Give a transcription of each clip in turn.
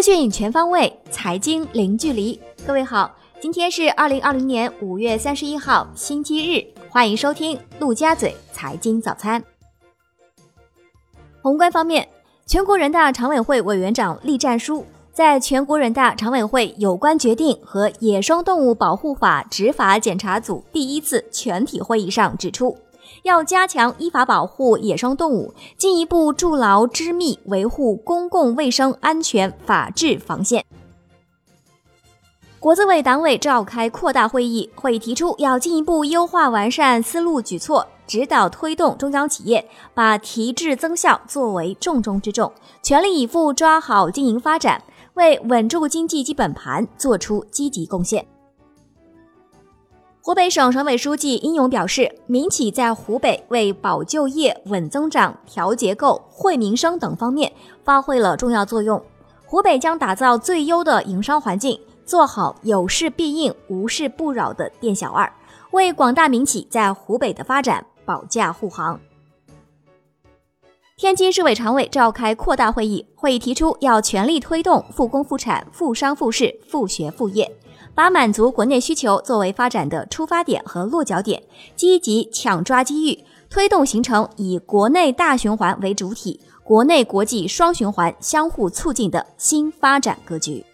资讯全方位，财经零距离。各位好，今天是二零二零年五月三十一号，星期日，欢迎收听陆家嘴财经早餐。宏观方面，全国人大常委会委员长栗战书在全国人大常委会有关决定和野生动物保护法执法检查组第一次全体会议上指出。要加强依法保护野生动物，进一步筑牢织密维护公共卫生安全法治防线。国资委党委召开扩大会议，会议提出要进一步优化完善思路举措，指导推动中央企业把提质增效作为重中之重，全力以赴抓好经营发展，为稳住经济基本盘作出积极贡献。湖北省省委书记殷勇表示，民企在湖北为保就业、稳增长、调结构、惠民生等方面发挥了重要作用。湖北将打造最优的营商环境，做好有事必应、无事不扰的店小二，为广大民企在湖北的发展保驾护航。天津市委常委召开扩大会议，会议提出要全力推动复工复产、复商复市、复学复业。把满足国内需求作为发展的出发点和落脚点，积极抢抓机遇，推动形成以国内大循环为主体、国内国际双循环相互促进的新发展格局。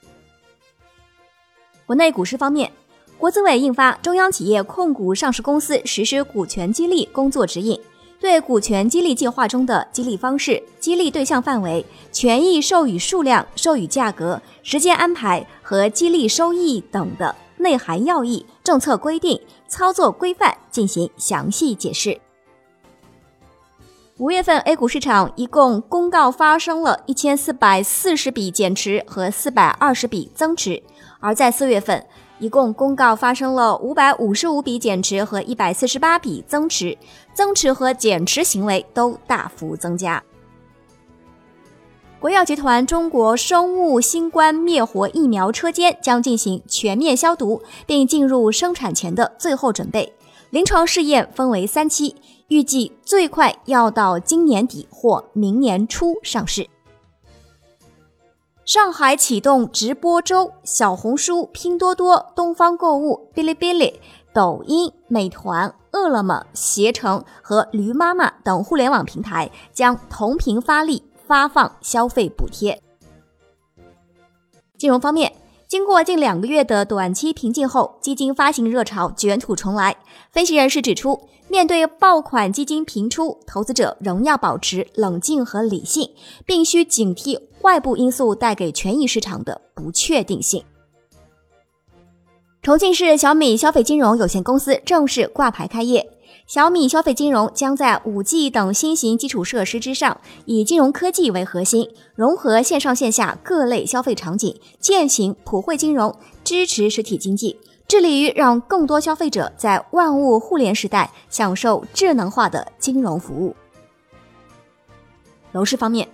国内股市方面，国资委印发《中央企业控股上市公司实施股权激励工作指引》。对股权激励计划中的激励方式、激励对象范围、权益授予数量、授予价格、时间安排和激励收益等的内涵要义、政策规定、操作规范进行详细解释。五月份 A 股市场一共公告发生了一千四百四十笔减持和四百二十笔增持，而在四月份。一共公告发生了五百五十五笔减持和一百四十八笔增持，增持和减持行为都大幅增加。国药集团中国生物新冠灭活疫苗车间将进行全面消毒，并进入生产前的最后准备。临床试验分为三期，预计最快要到今年底或明年初上市。上海启动直播周，小红书、拼多多、东方购物、哔哩哔哩、抖音、美团、饿了么、携程和驴妈妈等互联网平台将同频发力发放消费补贴。金融方面。经过近两个月的短期平静后，基金发行热潮卷土重来。分析人士指出，面对爆款基金频出，投资者仍要保持冷静和理性，并需警惕外部因素带给权益市场的不确定性。重庆市小米消费金融有限公司正式挂牌开业。小米消费金融将在五 G 等新型基础设施之上，以金融科技为核心，融合线上线下各类消费场景，践行普惠金融，支持实体经济，致力于让更多消费者在万物互联时代享受智能化的金融服务。楼市方面，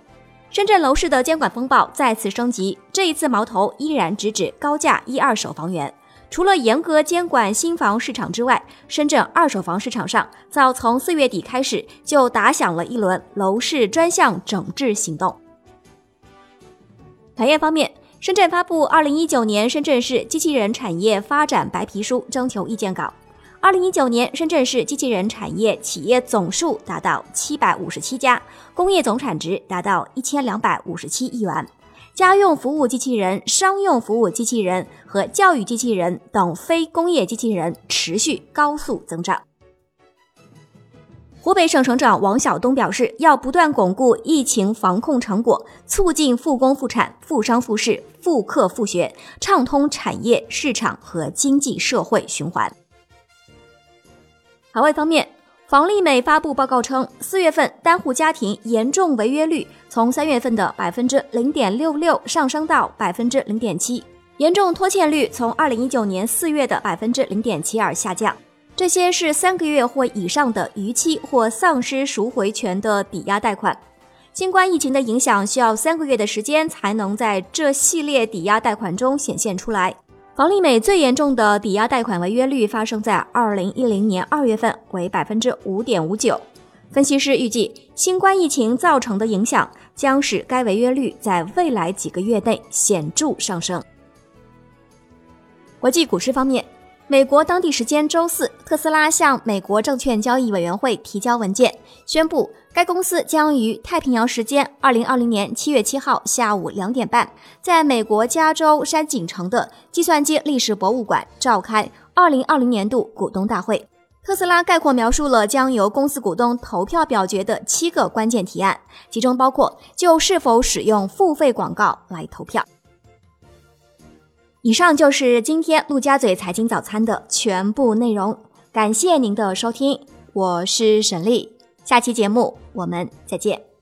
深圳楼市的监管风暴再次升级，这一次矛头依然直指高价一二手房源。除了严格监管新房市场之外，深圳二手房市场上早从四月底开始就打响了一轮楼市专项整治行动。产业方面，深圳发布《二零一九年深圳市机器人产业发展白皮书》征求意见稿。二零一九年，深圳市机器人产业企业总数达到七百五十七家，工业总产值达到一千两百五十七亿元。家用服务机器人、商用服务机器人和教育机器人等非工业机器人持续高速增长。湖北省省长王晓东表示，要不断巩固疫情防控成果，促进复工复产、复商复市、复课复学，畅通产业、市场和经济社会循环。海外方面。房利美发布报告称，四月份单户家庭严重违约率从三月份的百分之零点六六上升到百分之零点七，严重拖欠率从二零一九年四月的百分之零点七二下降。这些是三个月或以上的逾期或丧失赎回权的抵押贷款。新冠疫情的影响需要三个月的时间才能在这系列抵押贷款中显现出来。房利美最严重的抵押贷款违约率发生在二零一零年二月份，为百分之五点五九。分析师预计，新冠疫情造成的影响将使该违约率在未来几个月内显著上升。国际股市方面，美国当地时间周四，特斯拉向美国证券交易委员会提交文件，宣布该公司将于太平洋时间二零二零年七月七号下午两点半，在美国加州山景城的计算机历史博物馆召开二零二零年度股东大会。特斯拉概括描述了将由公司股东投票表决的七个关键提案，其中包括就是否使用付费广告来投票。以上就是今天陆家嘴财经早餐的全部内容，感谢您的收听，我是沈丽，下期节目我们再见。